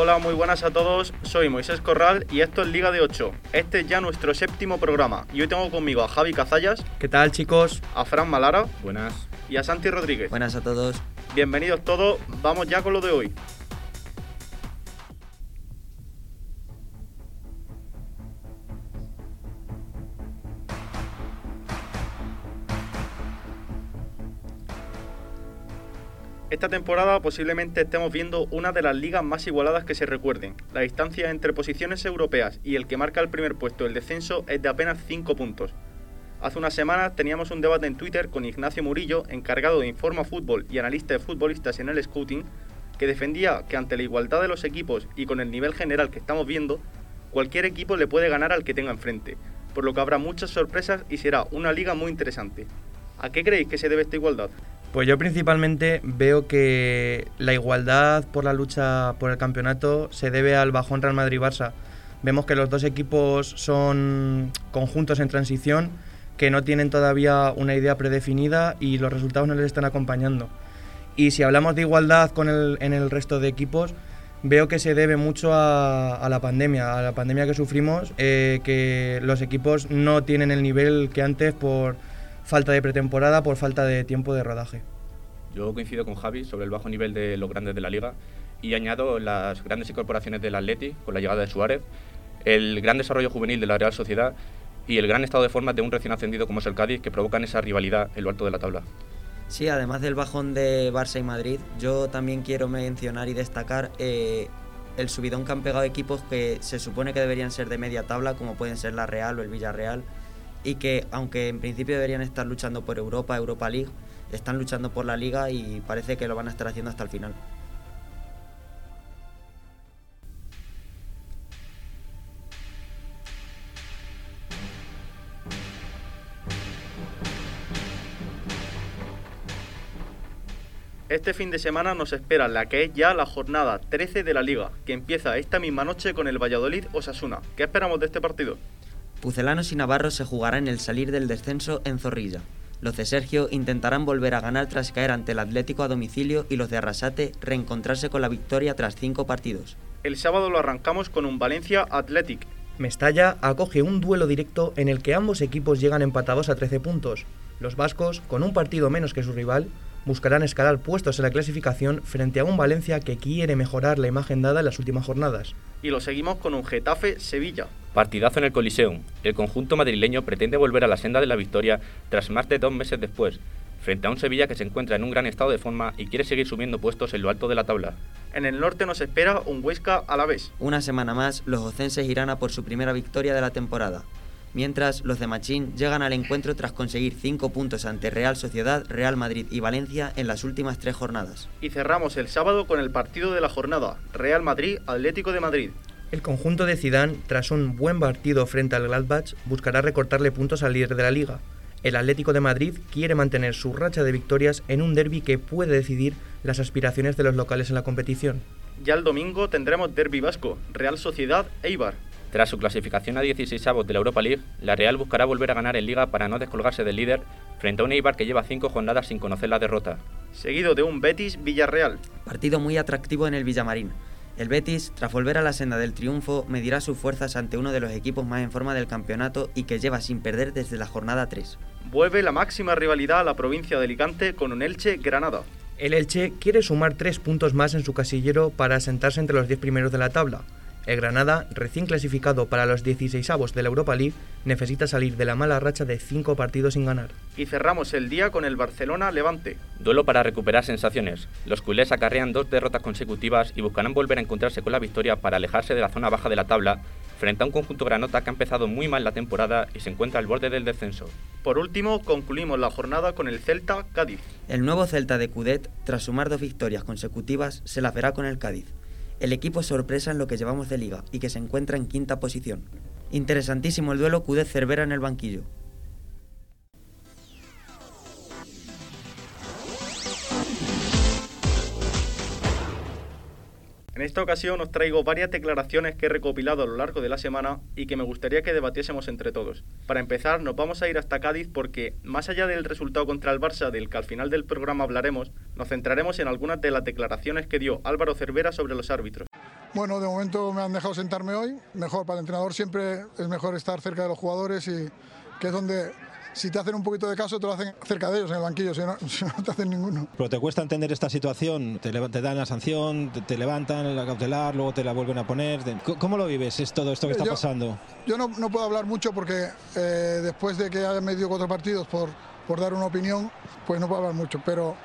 Hola, muy buenas a todos. Soy Moisés Corral y esto es Liga de 8. Este es ya nuestro séptimo programa y hoy tengo conmigo a Javi Cazallas. ¿Qué tal, chicos? A Fran Malara. Buenas. Y a Santi Rodríguez. Buenas a todos. Bienvenidos todos. Vamos ya con lo de hoy. Esta temporada posiblemente estemos viendo una de las ligas más igualadas que se recuerden. La distancia entre posiciones europeas y el que marca el primer puesto del descenso es de apenas 5 puntos. Hace unas semanas teníamos un debate en Twitter con Ignacio Murillo, encargado de Informa Fútbol y analista de futbolistas en el Scouting, que defendía que ante la igualdad de los equipos y con el nivel general que estamos viendo, cualquier equipo le puede ganar al que tenga enfrente, por lo que habrá muchas sorpresas y será una liga muy interesante. ¿A qué creéis que se debe esta igualdad? Pues yo principalmente veo que la igualdad por la lucha por el campeonato se debe al bajón Real Madrid-Barça. Vemos que los dos equipos son conjuntos en transición, que no tienen todavía una idea predefinida y los resultados no les están acompañando. Y si hablamos de igualdad con el, en el resto de equipos, veo que se debe mucho a, la pandemia, a la pandemia que sufrimos, eh, que los equipos no tienen el nivel que antes por falta de pretemporada por falta de tiempo de rodaje. Yo coincido con Javi sobre el bajo nivel de los grandes de la liga y añado las grandes incorporaciones del Atleti con la llegada de Suárez, el gran desarrollo juvenil de la Real Sociedad y el gran estado de forma de un recién ascendido como es el Cádiz que provocan esa rivalidad en lo alto de la tabla. Sí, además del bajón de Barça y Madrid, yo también quiero mencionar y destacar eh, el subidón que han pegado equipos que se supone que deberían ser de media tabla, como pueden ser la Real o el Villarreal, y que aunque en principio deberían estar luchando por Europa, Europa League, están luchando por la liga y parece que lo van a estar haciendo hasta el final. Este fin de semana nos espera la que es ya la jornada 13 de la liga, que empieza esta misma noche con el Valladolid Osasuna. ¿Qué esperamos de este partido? Pucelanos y Navarro se jugarán el salir del descenso en Zorrilla. Los de Sergio intentarán volver a ganar tras caer ante el Atlético a domicilio y los de Arrasate reencontrarse con la victoria tras cinco partidos. El sábado lo arrancamos con un Valencia Athletic. Mestalla acoge un duelo directo en el que ambos equipos llegan empatados a 13 puntos. Los vascos, con un partido menos que su rival, buscarán escalar puestos en la clasificación frente a un Valencia que quiere mejorar la imagen dada en las últimas jornadas. Y lo seguimos con un Getafe-Sevilla. Partidazo en el Coliseum. El conjunto madrileño pretende volver a la senda de la victoria tras más de dos meses después, frente a un Sevilla que se encuentra en un gran estado de forma y quiere seguir subiendo puestos en lo alto de la tabla. En el norte nos espera un Huesca a la vez. Una semana más, los ocenses irán a por su primera victoria de la temporada, mientras los de Machín llegan al encuentro tras conseguir cinco puntos ante Real Sociedad, Real Madrid y Valencia en las últimas tres jornadas. Y cerramos el sábado con el partido de la jornada, Real Madrid Atlético de Madrid. El conjunto de Zidane, tras un buen partido frente al Gladbach, buscará recortarle puntos al líder de la liga. El Atlético de Madrid quiere mantener su racha de victorias en un derby que puede decidir las aspiraciones de los locales en la competición. Ya el domingo tendremos derby vasco, Real Sociedad Eibar. Tras su clasificación a 16 avos de la Europa League, la Real buscará volver a ganar en Liga para no descolgarse del líder frente a un Eibar que lleva cinco jornadas sin conocer la derrota. Seguido de un Betis Villarreal. Partido muy atractivo en el Villamarín. El Betis, tras volver a la senda del triunfo, medirá sus fuerzas ante uno de los equipos más en forma del campeonato y que lleva sin perder desde la jornada 3. Vuelve la máxima rivalidad a la provincia de Alicante con un Elche Granada. El Elche quiere sumar tres puntos más en su casillero para asentarse entre los 10 primeros de la tabla. El Granada, recién clasificado para los 16avos de la Europa League, necesita salir de la mala racha de 5 partidos sin ganar. Y cerramos el día con el Barcelona-Levante. Duelo para recuperar sensaciones. Los culés acarrean dos derrotas consecutivas y buscarán volver a encontrarse con la victoria para alejarse de la zona baja de la tabla frente a un conjunto granota que ha empezado muy mal la temporada y se encuentra al borde del descenso. Por último, concluimos la jornada con el Celta Cádiz. El nuevo Celta de Cudet, tras sumar dos victorias consecutivas, se la verá con el Cádiz el equipo sorpresa en lo que llevamos de liga y que se encuentra en quinta posición. Interesantísimo el duelo Cudet Cervera en el banquillo. En esta ocasión os traigo varias declaraciones que he recopilado a lo largo de la semana y que me gustaría que debatiésemos entre todos. Para empezar, nos vamos a ir hasta Cádiz porque, más allá del resultado contra el Barça del que al final del programa hablaremos, nos centraremos en algunas de las declaraciones que dio Álvaro Cervera sobre los árbitros. Bueno, de momento me han dejado sentarme hoy. Mejor, para el entrenador siempre es mejor estar cerca de los jugadores y que es donde si te hacen un poquito de caso, te lo hacen cerca de ellos, en el banquillo, si no, no te hacen ninguno. Pero te cuesta entender esta situación, te, te dan la sanción, te, te, levantan la cautelar, luego te la vuelven a poner. ¿Cómo lo vives es todo esto que está yo, pasando? Yo no, no, puedo hablar mucho porque eh, después de que hayan medido cuatro partidos por, por dar una opinión, pues no puedo hablar mucho, pero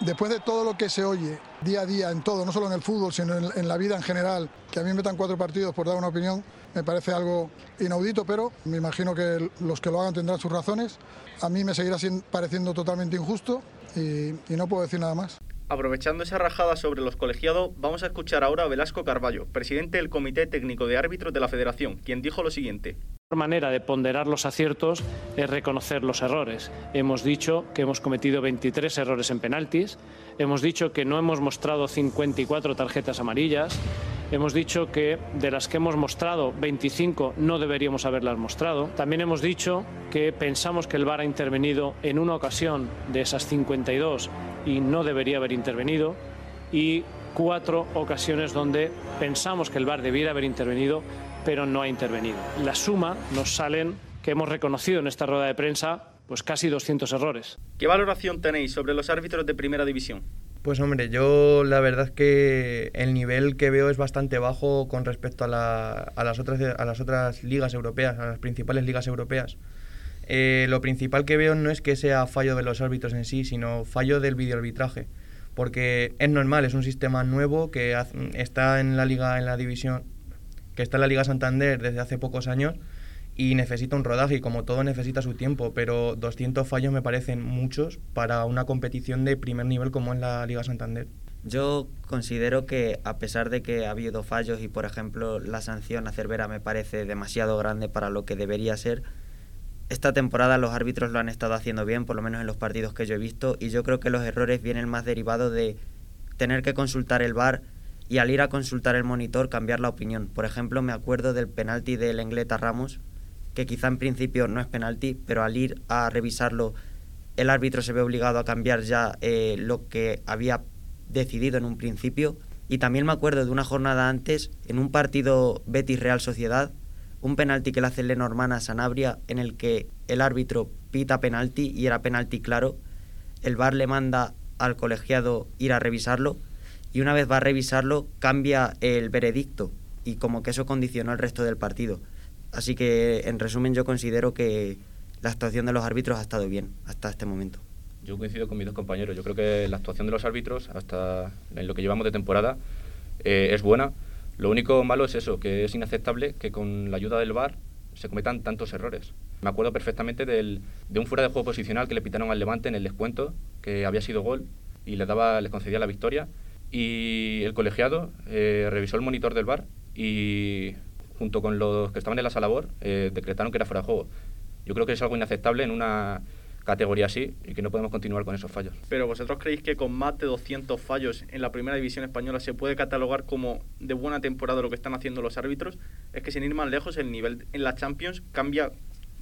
después de todo lo que se oye día a día en todo, no solo en el fútbol, sino en, la vida en general, que a mí me metan cuatro partidos por dar una opinión, me parece algo inaudito, pero me imagino que los que lo hagan tendrán sus razones. A mí me seguirá pareciendo totalmente injusto y, y no puedo decir nada más. Aprovechando esa rajada sobre los colegiados, vamos a escuchar ahora a Velasco Carballo, presidente del Comité Técnico de Árbitros de la Federación, quien dijo lo siguiente. La manera de ponderar los aciertos es reconocer los errores. Hemos dicho que hemos cometido 23 errores en penaltis, hemos dicho que no hemos mostrado 54 tarjetas amarillas, hemos dicho que de las que hemos mostrado 25 no deberíamos haberlas mostrado. También hemos dicho que pensamos que el VAR ha intervenido en una ocasión de esas 52 y no debería haber intervenido y cuatro ocasiones donde pensamos que el VAR debiera haber intervenido pero no ha intervenido. La suma nos salen que hemos reconocido en esta rueda de prensa pues casi 200 errores. ¿Qué valoración tenéis sobre los árbitros de primera división? Pues hombre, yo la verdad es que el nivel que veo es bastante bajo con respecto a, la, a, las, otras, a las otras ligas europeas, a las principales ligas europeas. Eh, lo principal que veo no es que sea fallo de los árbitros en sí, sino fallo del videoarbitraje. Porque es normal, es un sistema nuevo que está en la liga, en la división, que está en la Liga Santander desde hace pocos años y necesita un rodaje y como todo necesita su tiempo, pero 200 fallos me parecen muchos para una competición de primer nivel como es la Liga Santander. Yo considero que a pesar de que ha habido fallos y por ejemplo la sanción a Cervera me parece demasiado grande para lo que debería ser, esta temporada los árbitros lo han estado haciendo bien, por lo menos en los partidos que yo he visto, y yo creo que los errores vienen más derivados de tener que consultar el VAR y al ir a consultar el monitor cambiar la opinión. Por ejemplo, me acuerdo del penalti del Engleta Ramos, que quizá en principio no es penalti, pero al ir a revisarlo el árbitro se ve obligado a cambiar ya eh, lo que había decidido en un principio. Y también me acuerdo de una jornada antes, en un partido Betis Real Sociedad, un penalti que le hace Lenormand a Sanabria, en el que el árbitro pita penalti y era penalti claro. El VAR le manda al colegiado ir a revisarlo y una vez va a revisarlo cambia el veredicto y como que eso condicionó el resto del partido. Así que en resumen yo considero que la actuación de los árbitros ha estado bien hasta este momento. Yo coincido con mis dos compañeros. Yo creo que la actuación de los árbitros hasta en lo que llevamos de temporada eh, es buena. Lo único malo es eso, que es inaceptable que con la ayuda del VAR se cometan tantos errores. Me acuerdo perfectamente del, de un fuera de juego posicional que le pitaron al Levante en el descuento, que había sido gol y le daba, le concedía la victoria y el colegiado eh, revisó el monitor del bar y junto con los que estaban en la sala labor eh, decretaron que era fuera de juego. Yo creo que es algo inaceptable en una categoría así y que no podemos continuar con esos fallos. Pero vosotros creéis que con más de 200 fallos en la primera división española se puede catalogar como de buena temporada lo que están haciendo los árbitros? Es que sin ir más lejos el nivel en la Champions cambia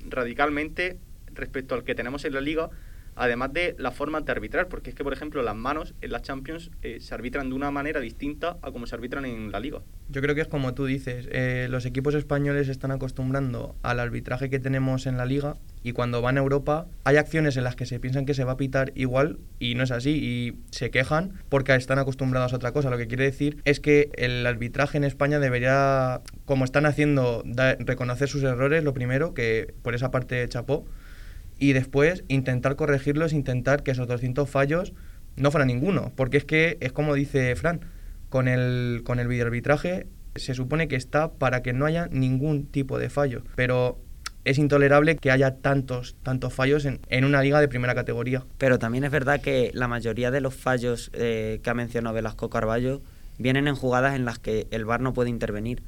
radicalmente respecto al que tenemos en la liga además de la forma de arbitrar, porque es que, por ejemplo, las manos en las Champions eh, se arbitran de una manera distinta a como se arbitran en la Liga. Yo creo que es como tú dices, eh, los equipos españoles están acostumbrando al arbitraje que tenemos en la Liga y cuando van a Europa hay acciones en las que se piensan que se va a pitar igual y no es así y se quejan porque están acostumbrados a otra cosa. Lo que quiere decir es que el arbitraje en España debería, como están haciendo, reconocer sus errores, lo primero, que por esa parte chapó, y después intentar corregirlos, intentar que esos 200 fallos no fueran ninguno, porque es que es como dice Fran, con el, con el videoarbitraje se supone que está para que no haya ningún tipo de fallo, pero es intolerable que haya tantos, tantos fallos en, en, una liga de primera categoría. Pero también es verdad que la mayoría de los fallos eh, que ha mencionado Velasco Carballo vienen en jugadas en las que el VAR no puede intervenir.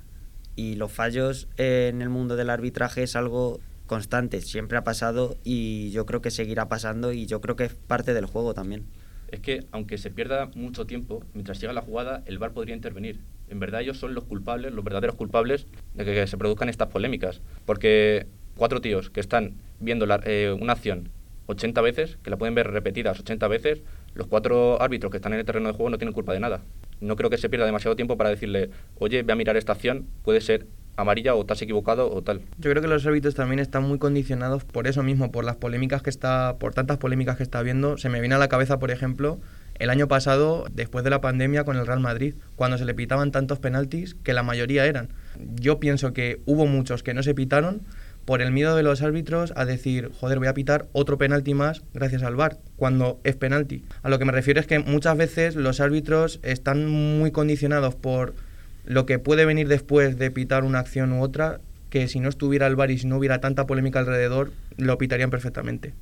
Y los fallos eh, en el mundo del arbitraje es algo constante, siempre ha pasado y yo creo que seguirá pasando y yo creo que es parte del juego también. Es que aunque se pierda mucho tiempo, mientras llega la jugada, el VAR podría intervenir. En verdad ellos son los culpables, los verdaderos culpables de que se produzcan estas polémicas. Porque cuatro tíos que están viendo la, eh, una acción 80 veces, que la pueden ver repetidas 80 veces, los cuatro árbitros que están en el terreno de juego no tienen culpa de nada. No creo que se pierda demasiado tiempo para decirle, oye, ve a mirar esta acción, puede ser amarilla o te equivocado o tal. Yo creo que los árbitros también están muy condicionados por eso mismo, por las polémicas que está, por tantas polémicas que está habiendo. Se me viene a la cabeza, por ejemplo, el año pasado, después de la pandemia con el Real Madrid, cuando se le pitaban tantos penaltis que la mayoría eran. Yo pienso que hubo muchos que no se pitaron por el miedo de los árbitros a decir, joder, voy a pitar otro penalti más gracias al VAR, cuando es penalti. A lo que me refiero es que muchas veces los árbitros están muy condicionados por lo que puede venir después de pitar una acción u otra, que si no estuviera el VAR y si no hubiera tanta polémica alrededor, lo pitarían perfectamente.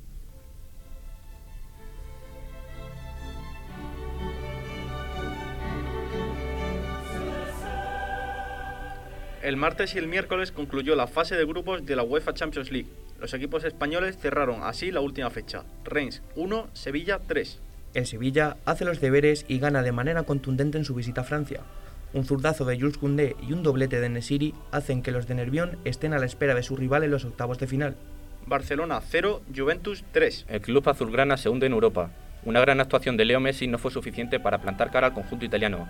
El martes y el miércoles concluyó la fase de grupos de la UEFA Champions League. Los equipos españoles cerraron así la última fecha. Reims 1, Sevilla 3. El Sevilla hace los deberes y gana de manera contundente en su visita a Francia. Un zurdazo de Jules Koundé y un doblete de Nesiri hacen que los de Nervión estén a la espera de su rival en los octavos de final. Barcelona 0, Juventus 3. El club azulgrana se hunde en Europa. Una gran actuación de Leo Messi no fue suficiente para plantar cara al conjunto italiano.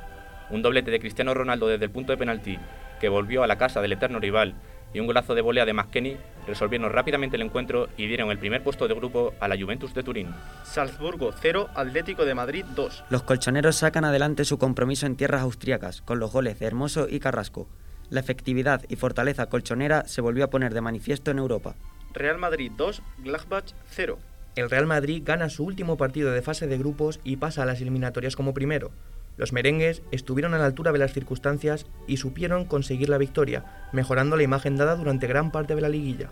Un doblete de Cristiano Ronaldo desde el punto de penalti que volvió a la casa del eterno rival, y un golazo de volea de McKenny resolvieron rápidamente el encuentro y dieron el primer puesto de grupo a la Juventus de Turín. Salzburgo 0, Atlético de Madrid 2. Los colchoneros sacan adelante su compromiso en tierras austriacas con los goles de Hermoso y Carrasco. La efectividad y fortaleza colchonera se volvió a poner de manifiesto en Europa. Real Madrid 2, Gladbach 0. El Real Madrid gana su último partido de fase de grupos y pasa a las eliminatorias como primero. Los merengues estuvieron a la altura de las circunstancias y supieron conseguir la victoria, mejorando la imagen dada durante gran parte de la liguilla.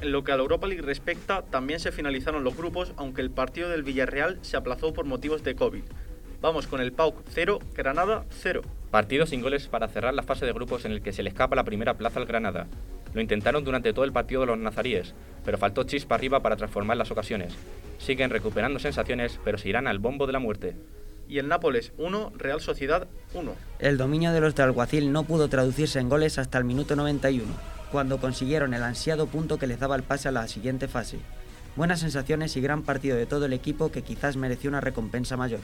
En lo que a la Europa League respecta, también se finalizaron los grupos, aunque el partido del Villarreal se aplazó por motivos de COVID. Vamos con el PAUC 0, Granada 0. Partido sin goles para cerrar la fase de grupos en el que se le escapa la primera plaza al Granada. Lo intentaron durante todo el partido de los nazaríes, pero faltó chispa arriba para transformar las ocasiones. Siguen recuperando sensaciones, pero se irán al bombo de la muerte. Y el Nápoles 1, Real Sociedad 1. El dominio de los de Alguacil no pudo traducirse en goles hasta el minuto 91, cuando consiguieron el ansiado punto que les daba el pase a la siguiente fase. Buenas sensaciones y gran partido de todo el equipo que quizás mereció una recompensa mayor.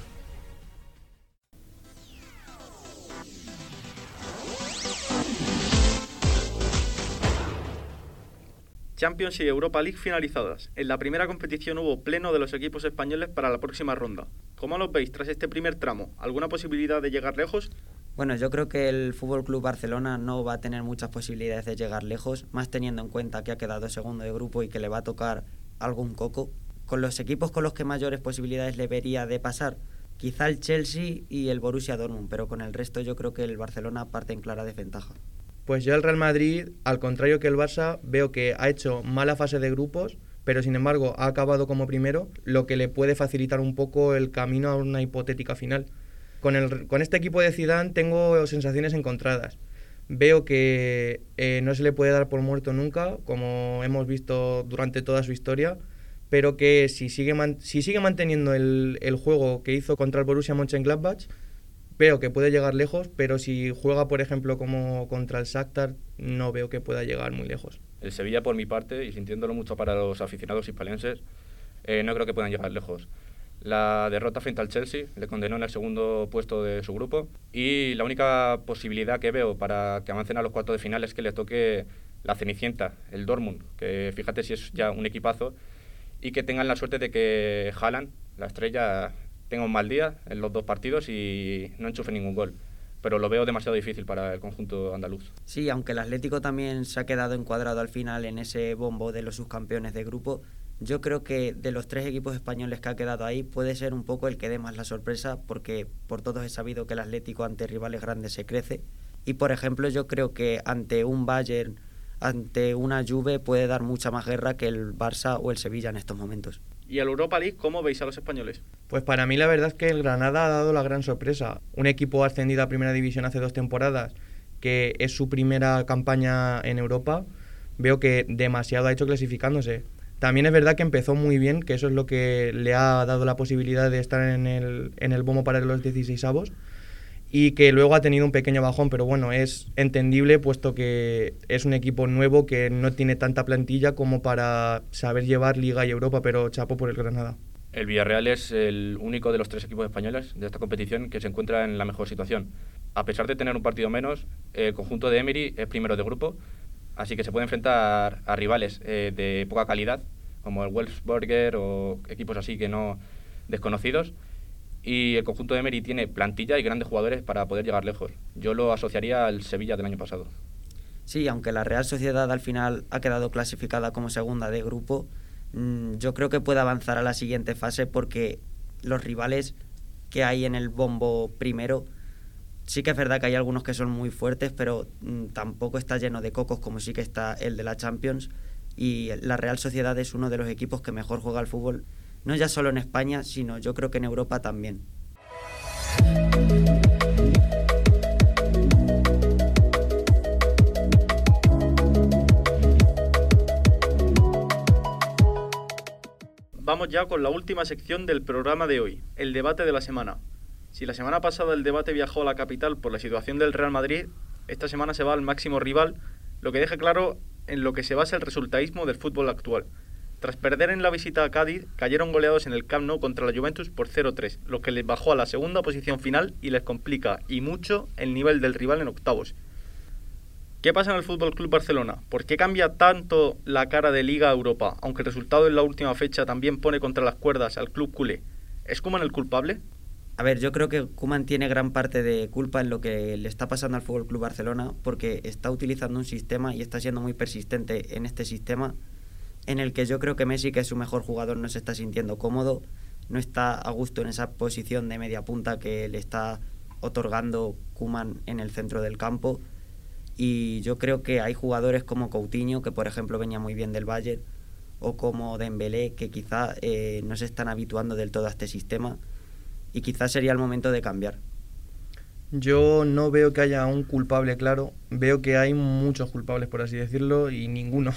Champions y Europa League finalizadas. En la primera competición hubo pleno de los equipos españoles para la próxima ronda. ¿Cómo los veis tras este primer tramo? ¿Alguna posibilidad de llegar lejos? Bueno, yo creo que el Fútbol Club Barcelona no va a tener muchas posibilidades de llegar lejos, más teniendo en cuenta que ha quedado segundo de grupo y que le va a tocar algún coco. Con los equipos con los que mayores posibilidades le vería de pasar, quizá el Chelsea y el Borussia Dortmund, pero con el resto yo creo que el Barcelona parte en clara desventaja. Pues yo el Real Madrid, al contrario que el Barça, veo que ha hecho mala fase de grupos, pero sin embargo ha acabado como primero, lo que le puede facilitar un poco el camino a una hipotética final. Con, el, con este equipo de Zidane tengo sensaciones encontradas. Veo que eh, no se le puede dar por muerto nunca, como hemos visto durante toda su historia, pero que si sigue, si sigue manteniendo el, el juego que hizo contra el Borussia Mönchengladbach, veo que puede llegar lejos, pero si juega, por ejemplo, como contra el Shakhtar, no veo que pueda llegar muy lejos. El Sevilla, por mi parte, y sintiéndolo mucho para los aficionados hispalenses, eh, no creo que puedan llegar lejos. La derrota frente al Chelsea le condenó en el segundo puesto de su grupo y la única posibilidad que veo para que avancen a los cuartos de final es que le toque la Cenicienta, el Dortmund, que fíjate si es ya un equipazo, y que tengan la suerte de que Haaland, la estrella, tenga un mal día en los dos partidos y no enchufe ningún gol. Pero lo veo demasiado difícil para el conjunto andaluz. Sí, aunque el Atlético también se ha quedado encuadrado al final en ese bombo de los subcampeones de grupo, yo creo que de los tres equipos españoles que ha quedado ahí puede ser un poco el que dé más la sorpresa porque por todos he sabido que el Atlético ante rivales grandes se crece y por ejemplo yo creo que ante un Bayern, ante una Juve puede dar mucha más guerra que el Barça o el Sevilla en estos momentos. ¿Y al Europa League cómo veis a los españoles? Pues para mí la verdad es que el Granada ha dado la gran sorpresa. Un equipo ascendido a Primera División hace dos temporadas, que es su primera campaña en Europa, veo que demasiado ha hecho clasificándose. También es verdad que empezó muy bien, que eso es lo que le ha dado la posibilidad de estar en el, en el bombo para los 16avos. Y que luego ha tenido un pequeño bajón, pero bueno, es entendible puesto que es un equipo nuevo que no tiene tanta plantilla como para saber llevar Liga y Europa, pero chapo por el Granada. El Villarreal es el único de los tres equipos españoles de esta competición que se encuentra en la mejor situación. A pesar de tener un partido menos, el conjunto de Emery es primero de grupo, así que se puede enfrentar a rivales eh, de poca calidad, como el Wolfsburger o equipos así que no desconocidos y el conjunto de Emery tiene plantilla y grandes jugadores para poder llegar lejos. Yo lo asociaría al Sevilla del año pasado. Sí, aunque la Real Sociedad al final ha quedado clasificada como segunda de grupo, mm, yo creo que puede avanzar a la siguiente fase porque los rivales que hay en el bombo primero, sí que es verdad que hay algunos que son muy fuertes, pero mm, tampoco está lleno de cocos como sí que está el de la Champions. Y la Real Sociedad es uno de los equipos que mejor juega al fútbol no ya solo en España, sino yo creo que en Europa también. Vamos ya con la última sección del programa de hoy, el debate de la semana. Si la semana pasada el debate viajó a la capital por la situación del Real Madrid, esta semana se va al máximo rival, lo que deja claro en lo que se basa el resultadismo del fútbol actual. Tras perder en la visita a Cádiz, cayeron goleados en el Camp Nou contra la Juventus por 0-3, lo que les bajó a la segunda posición final y les complica, y mucho, el nivel del rival en octavos. ¿Qué pasa en el Fútbol Club Barcelona? ¿Por qué cambia tanto la cara de Liga Europa, aunque el resultado en la última fecha también pone contra las cuerdas al club culé? ¿Es Kuman el culpable? A ver, yo creo que Kuman tiene gran parte de culpa en lo que le está pasando al Fútbol Club Barcelona porque está utilizando un sistema y está siendo muy persistente en este sistema en el que yo creo que Messi, que es su mejor jugador, no se está sintiendo cómodo, no está a gusto en esa posición de media punta que le está otorgando Kuman en el centro del campo. Y yo creo que hay jugadores como Coutinho, que por ejemplo venía muy bien del Bayern, o como Dembélé, que quizá eh, no se están habituando del todo a este sistema y quizás sería el momento de cambiar. Yo no veo que haya un culpable claro, veo que hay muchos culpables, por así decirlo, y ninguno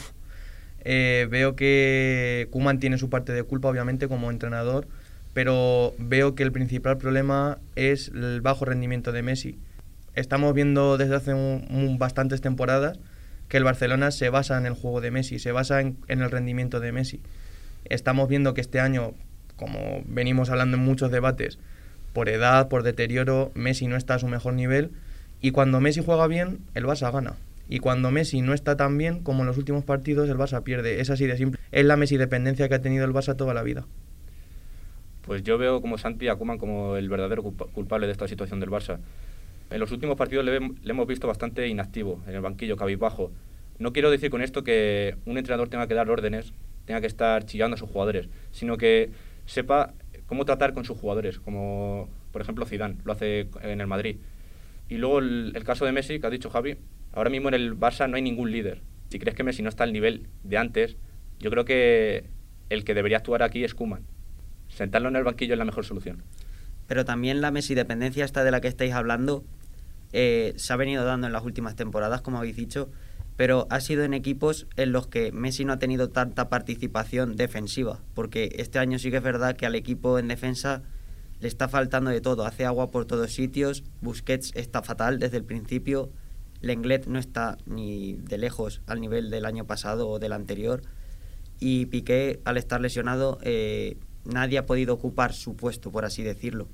eh, veo que Kuman tiene su parte de culpa, obviamente, como entrenador, pero veo que el principal problema es el bajo rendimiento de Messi. Estamos viendo desde hace bastantes temporadas que el Barcelona se basa en el juego de Messi, se basa en, el rendimiento de Messi. Estamos viendo que este año, como venimos hablando en muchos debates, por edad, por deterioro, Messi no está a su mejor nivel y cuando Messi juega bien, el Barça gana. Y cuando Messi no está tan bien como en los últimos partidos, el Barça pierde. Es así de simple. Es la Messi dependencia que ha tenido el Barça toda la vida. Pues yo veo como Santi a como el verdadero culpable de esta situación del Barça. En los últimos partidos le, hemos visto bastante inactivo, en el banquillo, cabizbajo. No quiero decir con esto que un entrenador tenga que dar órdenes, tenga que estar chillando a sus jugadores, sino que sepa cómo tratar con sus jugadores, como por ejemplo Zidane lo hace en el Madrid. Y luego el, el caso de Messi, que ha dicho Javi, Ahora mismo en el Barça no hay ningún líder. Si crees que Messi no está al nivel de antes, yo creo que el que debería actuar aquí es Kuman. Sentarlo en el banquillo es la mejor solución. Pero también la Messi dependencia esta de la que estáis hablando eh, se ha venido dando en las últimas temporadas, como habéis dicho, pero ha sido en equipos en los que Messi no ha tenido tanta participación defensiva, porque este año sí que es verdad que al equipo en defensa le está faltando de todo, hace agua por todos sitios, Busquets está fatal desde el principio, Lenglet no está ni de lejos al nivel del año pasado o del anterior. Y Piqué, al estar lesionado, eh, nadie ha podido ocupar su puesto, por así decirlo.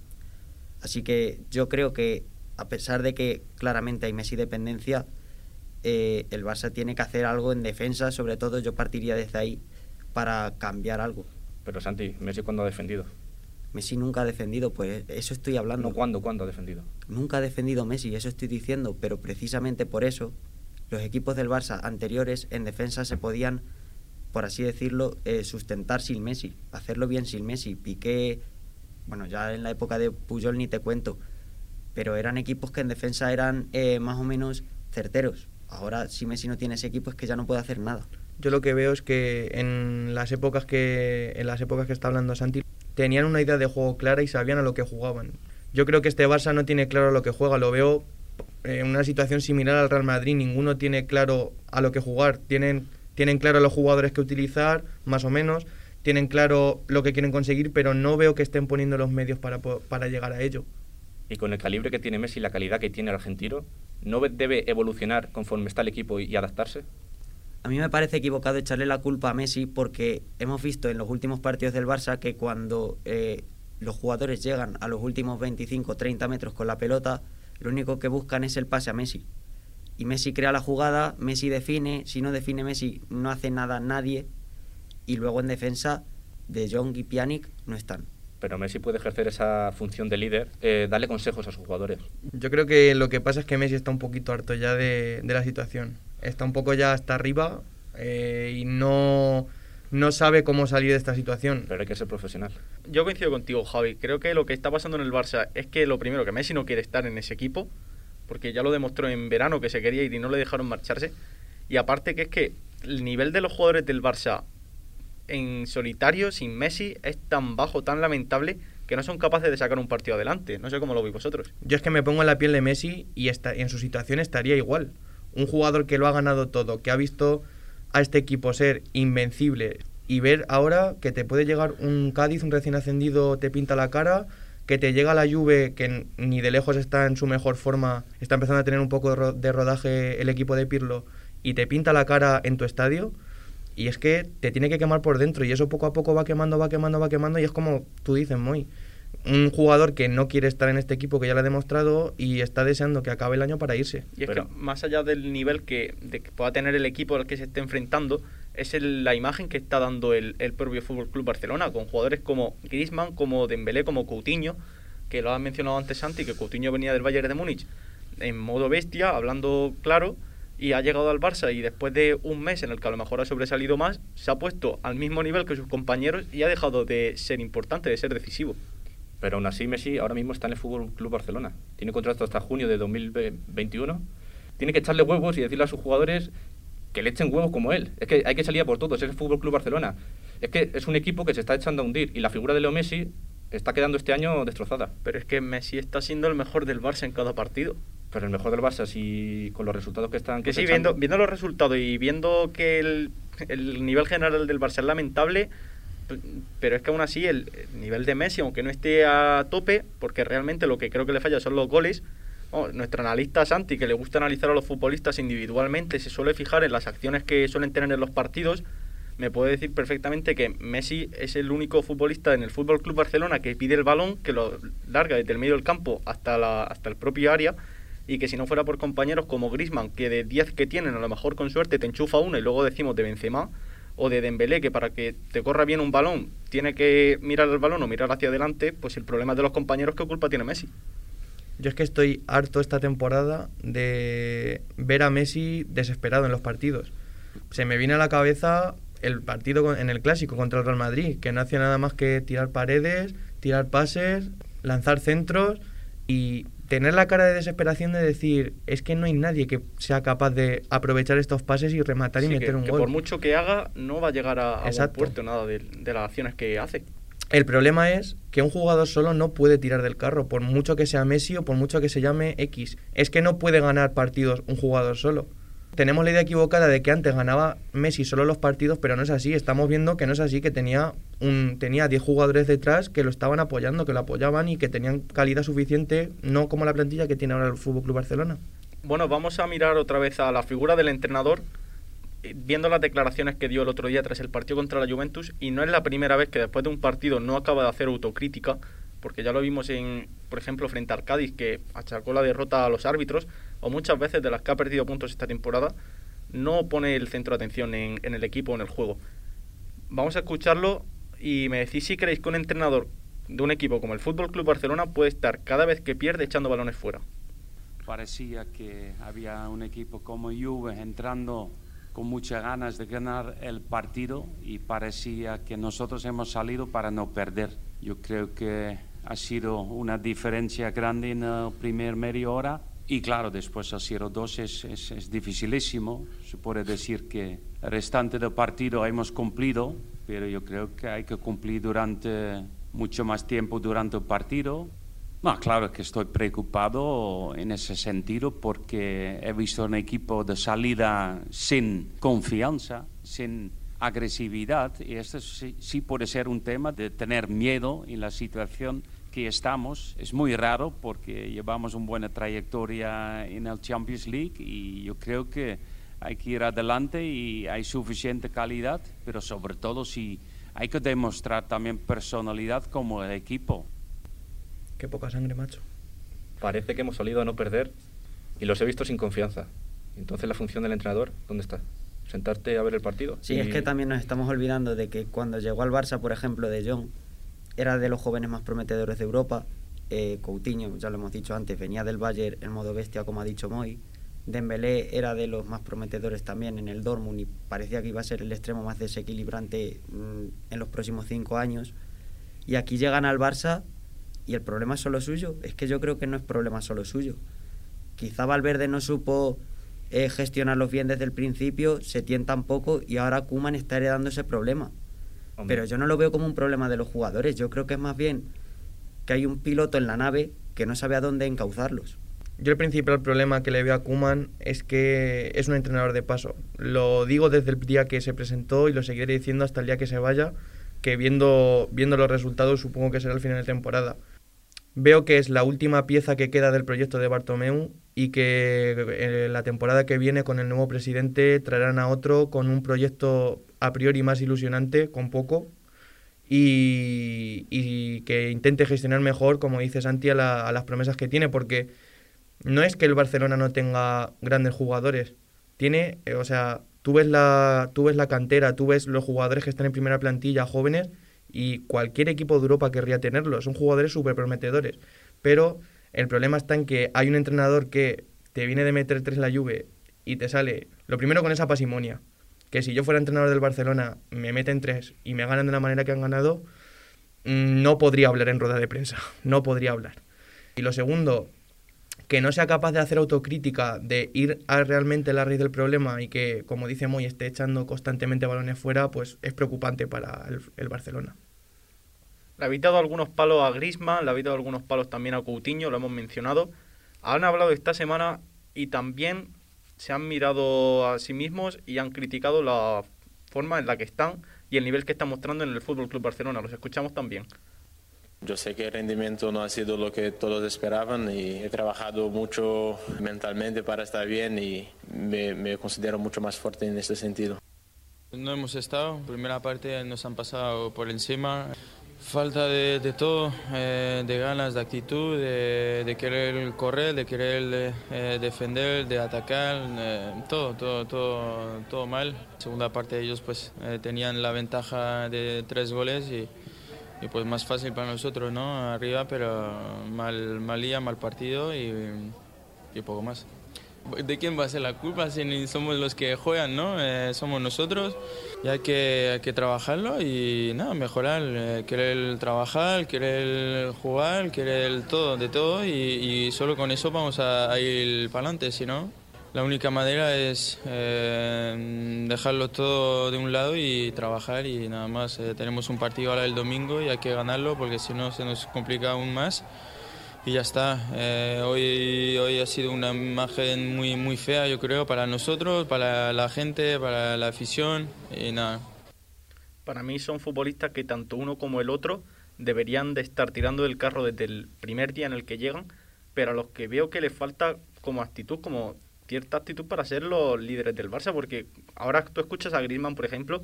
Así que yo creo que, a pesar de que claramente hay Messi dependencia, eh, el Barça tiene que hacer algo en defensa, sobre todo yo partiría desde ahí para cambiar algo. Pero Santi, Messi cuándo ha defendido? Messi nunca ha defendido, pues eso estoy hablando. ¿Cuándo, cuándo ha defendido? Nunca ha defendido Messi, eso estoy diciendo, pero precisamente por eso los equipos del Barça anteriores en defensa se podían, por así decirlo, eh, sustentar sin Messi, hacerlo bien sin Messi. Piqué, bueno, ya en la época de Puyol ni te cuento, pero eran equipos que en defensa eran eh, más o menos certeros. Ahora, si Messi no tiene ese equipo, es que ya no puede hacer nada. Yo lo que veo es que en las épocas que en las épocas que está hablando Santi tenían una idea de juego clara y sabían a lo que jugaban. Yo creo que este Barça no tiene claro a lo que juega, lo veo en una situación similar al Real Madrid, ninguno tiene claro a lo que jugar, tienen, tienen claro los jugadores que utilizar, más o menos, tienen claro lo que quieren conseguir, pero no veo que estén poniendo los medios para, para llegar a ello. Y con el calibre que tiene Messi y la calidad que tiene el argentino, ¿no debe evolucionar conforme está el equipo y adaptarse? A mí me parece equivocado echarle la culpa a Messi porque hemos visto en los últimos partidos del Barça que cuando eh, los jugadores llegan a los últimos 25 30 metros con la pelota, lo único que buscan es el pase a Messi. Y Messi crea la jugada, Messi define, si no define Messi no hace nada nadie. Y luego en defensa de Jong y Pjanic no están pero Messi puede ejercer esa función de líder, eh, darle consejos a sus jugadores. Yo creo que lo que pasa es que Messi está un poquito harto ya de, la situación. Está un poco ya hasta arriba eh, y no, no sabe cómo salir de esta situación. Pero hay que ser profesional. Yo coincido contigo, Javi. Creo que lo que está pasando en el Barça es que lo primero, que Messi no quiere estar en ese equipo, porque ya lo demostró en verano que se quería ir y no le dejaron marcharse. Y aparte que es que el nivel de los jugadores del Barça en solitario, sin Messi, es tan bajo, tan lamentable, que no son capaces de sacar un partido adelante. No sé cómo lo veis vosotros. Yo es que me pongo en la piel de Messi y está, en su situación estaría igual. Un jugador que lo ha ganado todo, que ha visto a este equipo ser invencible y ver ahora que te puede llegar un Cádiz, un recién ascendido, te pinta la cara, que te llega la Juve, que ni de lejos está en su mejor forma, está empezando a tener un poco de rodaje el equipo de Pirlo, y te pinta la cara en tu estadio y es que te tiene que quemar por dentro y eso poco a poco va quemando, va quemando, va quemando y es como tú dices, muy un jugador que no quiere estar en este equipo que ya lo ha demostrado y está deseando que acabe el año para irse. Y es que más allá del nivel que, de que pueda tener el equipo al que se esté enfrentando, es la imagen que está dando el, el propio Fútbol Club Barcelona, con jugadores como Griezmann, como Dembélé, como Coutinho, que lo ha mencionado antes Santi, que Coutinho venía del Bayern de Múnich en modo bestia, hablando claro, y ha llegado al Barça y después de un mes en el que a lo mejor ha sobresalido más, se ha puesto al mismo nivel que sus compañeros y ha dejado de ser importante, de ser decisivo. Pero aún así Messi ahora mismo está en el Fútbol Club Barcelona. Tiene contrato hasta junio de 2021. Tiene que echarle huevos y decirle a sus jugadores que le echen huevos como él. Es que hay que salir a por todos, es el Fútbol Club Barcelona. Es que es un equipo que se está echando a hundir y la figura de Leo Messi está quedando este año destrozada. Pero es que Messi está siendo el mejor del Barça en cada partido. Pero el mejor del Barça, si con los resultados que están. Que sí, viendo, viendo los resultados y viendo que el, nivel general del Barça es lamentable, pero es que aún así el, nivel de Messi, aunque no esté a tope, porque realmente lo que creo que le falla son los goles. nuestro analista Santi, que le gusta analizar a los futbolistas individualmente, se suele fijar en las acciones que suelen tener en los partidos. Me puede decir perfectamente que Messi es el único futbolista en el Fútbol Club Barcelona que pide el balón, que lo larga desde el medio del campo hasta, hasta el propio área y que si no fuera por compañeros como Grisman, que de 10 que tienen, a lo mejor con suerte te enchufa uno y luego decimos de Benzema, o de Dembélé, que para que te corra bien un balón tiene que mirar el balón o mirar hacia adelante, pues el problema es de los compañeros, ¿qué culpa tiene Messi? Yo es que estoy harto esta temporada de ver a Messi desesperado en los partidos. Se me viene a la cabeza el partido en el clásico contra el Real Madrid, que no hacía nada más que tirar paredes, tirar pases, lanzar centros y tener la cara de desesperación de decir, es que no hay nadie que sea capaz de aprovechar estos pases y rematar y meter un que gol. Por mucho que haga, no va a llegar a, a puerto nada de, de, las acciones que hace. El problema es que un jugador solo no puede tirar del carro, por mucho que sea Messi o por mucho que se llame X. Es que no puede ganar partidos un jugador solo tenemos la idea equivocada de que antes ganaba Messi solo los partidos, pero no es así. Estamos viendo que no es así, que tenía un tenía 10 jugadores detrás que lo estaban apoyando, que lo apoyaban y que tenían calidad suficiente, no como la plantilla que tiene ahora el Fútbol Club Barcelona. Bueno, vamos a mirar otra vez a la figura del entrenador, eh, viendo las declaraciones que dio el otro día tras el partido contra la Juventus, y no es la primera vez que después de un partido no acaba de hacer autocrítica, porque ya lo vimos en, por ejemplo, frente al Cádiz, que achacó la derrota a los árbitros, o muchas veces de las que ha perdido puntos esta temporada, no pone el centro de atención en, el equipo en el juego. Vamos a escucharlo y me decís si creéis que un entrenador de un equipo como el Fútbol Club Barcelona puede estar cada vez que pierde echando balones fuera. Parecía que había un equipo como Juve entrando con muchas ganas de ganar el partido y parecía que nosotros hemos salido para no perder. Yo creo que ha sido una diferencia grande en la primera media hora y claro, después al 0-2 es, es, es, dificilísimo. Se puede decir que el restante del partido hemos cumplido, pero yo creo que hay que cumplir durante mucho más tiempo durante el partido. No, claro que estoy preocupado en ese sentido porque he visto un equipo de salida sin confianza, sin agresividad y esto sí, sí puede ser un tema de tener miedo en la situación que estamos. Es muy raro porque llevamos una buena trayectoria en el Champions League y yo creo que hay que ir adelante y hay suficiente calidad, pero sobre todo si hay que demostrar también personalidad como el equipo. Qué poca sangre, macho. Parece que hemos salido a no perder y los he visto sin confianza. Entonces la función del entrenador, ¿dónde está? ¿Sentarte a ver el partido? Sí, es que también nos estamos olvidando de que cuando llegó al Barça, por ejemplo, de Jong, era de los jóvenes más prometedores de Europa. Eh, Coutinho, ya lo hemos dicho antes, venía del Bayern en modo bestia, como ha dicho Moy. Dembélé era de los más prometedores también en el Dortmund y parecía que iba a ser el extremo más desequilibrante mm, en los próximos cinco años. Y aquí llegan al Barça y el problema es solo suyo. Es que yo creo que no es problema solo suyo. Quizá Valverde no supo eh, gestionarlos bien desde el principio, se tientan poco y ahora Kuman está heredando ese problema. Pero yo no lo veo como un problema de los jugadores. Yo creo que es más bien que hay un piloto en la nave que no sabe a dónde encauzarlos. Yo el principal problema que le veo a Kuman es que es un entrenador de paso. Lo digo desde el día que se presentó y lo seguiré diciendo hasta el día que se vaya, que viendo, viendo los resultados supongo que será el final de temporada. Veo que es la última pieza que queda del proyecto de Bartomeu y que eh, la temporada que viene con el nuevo presidente traerán a otro con un proyecto a priori más ilusionante, con poco, y, y que intente gestionar mejor, como dice Santi, a las promesas que tiene, porque no es que el Barcelona no tenga grandes jugadores. Tiene, eh, o sea, tú ves, la, tú ves la cantera, tú ves los jugadores que están en primera plantilla jóvenes y cualquier equipo de Europa querría tenerlos. Son jugadores súper prometedores. Pero el problema está en que hay un entrenador que te viene de meter tres la lluvia y te sale, lo primero con esa pasimonia, que si yo fuera entrenador del Barcelona me meten tres y me ganan de la manera que han ganado, mm, no podría hablar en rueda de prensa, no podría hablar. Y lo segundo, que no sea capaz de hacer autocrítica, de ir a realmente la raíz del problema y que, como dice Moy, esté echando constantemente balones fuera, pues es preocupante para el, Barcelona. Le ha evitado algunos palos a Grisman, le ha evitado algunos palos también a Coutinho, lo hemos mencionado. Han hablado esta semana y también se han mirado a sí mismos y han criticado la forma en la que están y el nivel que están mostrando en el Fútbol Club Barcelona. Los escuchamos también. Yo sé que el rendimiento no ha sido lo que todos esperaban y he trabajado mucho mentalmente para estar bien y me, considero mucho más fuerte en este sentido. No hemos estado, primera parte nos han pasado por encima. Falta de, todo, eh, de ganas, de actitud, de, querer correr, de querer eh, defender, de atacar, eh, todo, todo, todo, todo mal. Segunda parte ellos pues tenían la ventaja de tres goles y y pues más fácil para nosotros, ¿no? Arriba, pero mal, mal día, mal partido y, y poco más. ¿De quién va a ser la culpa si somos los que juegan, no? Eh, somos nosotros y hay que, hay que trabajarlo y nada, mejorar, eh, querer trabajar, querer jugar, querer todo, de todo y, y solo con eso vamos a, a ir para adelante, si no, la única manera es eh, dejarlo todo de un lado y trabajar y nada más. Eh, tenemos un partido ahora el domingo y hay que ganarlo porque si no se nos complica aún más. Y ya está. Eh, hoy, hoy ha sido una imagen muy, muy fea, yo creo, para nosotros, para la gente, para la afición y nada. Para mí son futbolistas que tanto uno como el otro deberían de estar tirando del carro desde el primer día en el que llegan, pero a los que veo que les falta como actitud, como cierta actitud para ser los líderes del Barça, porque ahora tú escuchas a Griezmann, por ejemplo,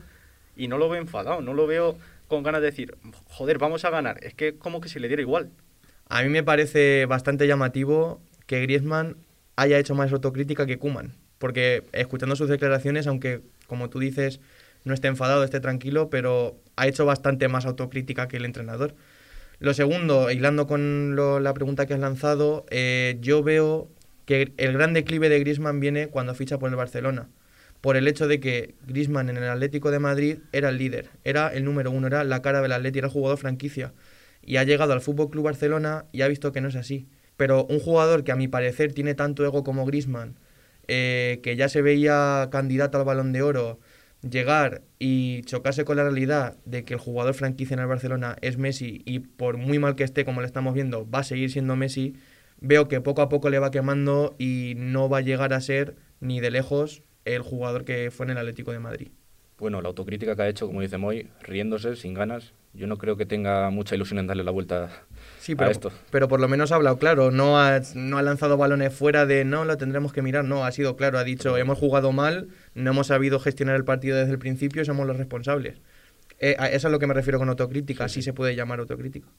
y no lo veo enfadado, no lo veo con ganas de decir, joder, vamos a ganar. Es que como que si le diera igual. A mí me parece bastante llamativo que Griezmann haya hecho más autocrítica que Kuman, porque escuchando sus declaraciones, aunque como tú dices no esté enfadado, esté tranquilo, pero ha hecho bastante más autocrítica que el entrenador. Lo segundo, hilando con la pregunta que has lanzado, eh, yo veo que el gran declive de Griezmann viene cuando ficha por el Barcelona, por el hecho de que Griezmann en el Atlético de Madrid era el líder, era el número uno, era la cara del Atlético, era el jugador franquicia, y ha llegado al Fútbol Club Barcelona y ha visto que no es así. Pero un jugador que a mi parecer tiene tanto ego como Griezmann, eh, que ya se veía candidato al Balón de Oro, llegar y chocarse con la realidad de que el jugador franquicia en el Barcelona es Messi y por muy mal que esté como le estamos viendo va a seguir siendo Messi, veo que poco a poco le va quemando y no va a llegar a ser ni de lejos el jugador que fue en el Atlético de Madrid. Bueno, la autocrítica que ha hecho, como dice Moy, riéndose, sin ganas, Yo no creo que tenga mucha ilusión en darle la vuelta Sí, pero, a esto. pero por lo menos ha hablado claro, no ha, no ha lanzado balones fuera de no, lo tendremos que mirar, no, ha sido claro, ha dicho hemos jugado mal, no hemos sabido gestionar el partido desde el principio y somos los responsables. Eh, a eso es a lo que me refiero con autocrítica, así se puede llamar autocrítica.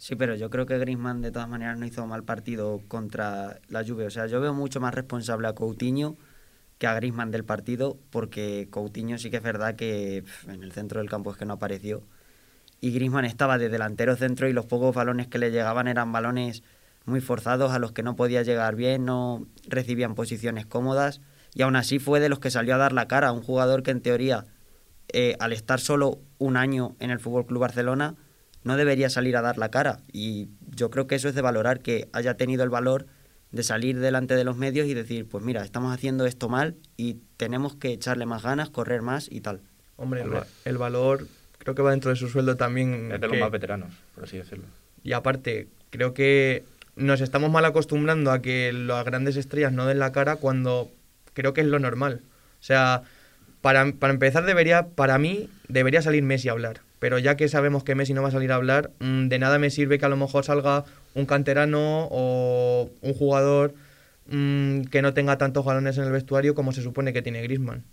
Sí, pero yo creo que Griezmann de todas maneras no hizo mal partido contra la Juve. O sea, yo veo mucho más responsable a Coutinho que a Griezmann del partido, porque Coutinho sí que es verdad que en el centro del campo es que no apareció. Y Griezmann estaba de delantero centro y los pocos balones que le llegaban eran balones muy forzados a los que no podía llegar bien, no recibían posiciones cómodas. Y aún así fue de los que salió a dar la cara, un jugador que en teoría, eh, al estar solo un año en el Fútbol Club Barcelona, no debería salir a dar la cara. Y yo creo que eso es de valorar que haya tenido el valor de salir delante de los medios y decir, pues mira, estamos haciendo esto mal y tenemos que echarle más ganas, correr más y tal. Hombre, el, va- el valor creo que va dentro de su sueldo también. Es de los que- más veteranos, por así decirlo. Y aparte, creo que nos estamos mal acostumbrando a que las grandes estrellas no den la cara cuando creo que es lo normal. O sea, para, para empezar debería, para mí, debería salir Messi a hablar. Pero ya que sabemos que Messi no va a salir a hablar, mm, de nada me sirve que a lo mejor salga un canterano o un jugador mm, que no tenga tantos galones en el vestuario como se supone que tiene Griezmann.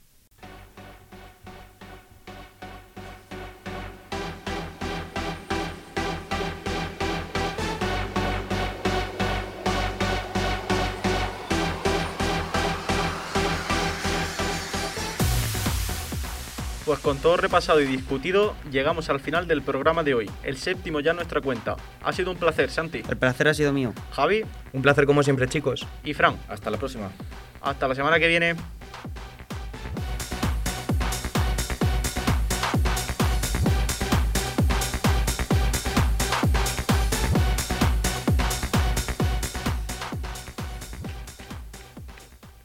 Con todo repasado y discutido, llegamos al final del programa de hoy, el séptimo ya en nuestra cuenta. Ha sido un placer, Santi. El placer ha sido mío. Javi Un placer como siempre, chicos. y Fran. Hasta la próxima. Hasta la semana que viene.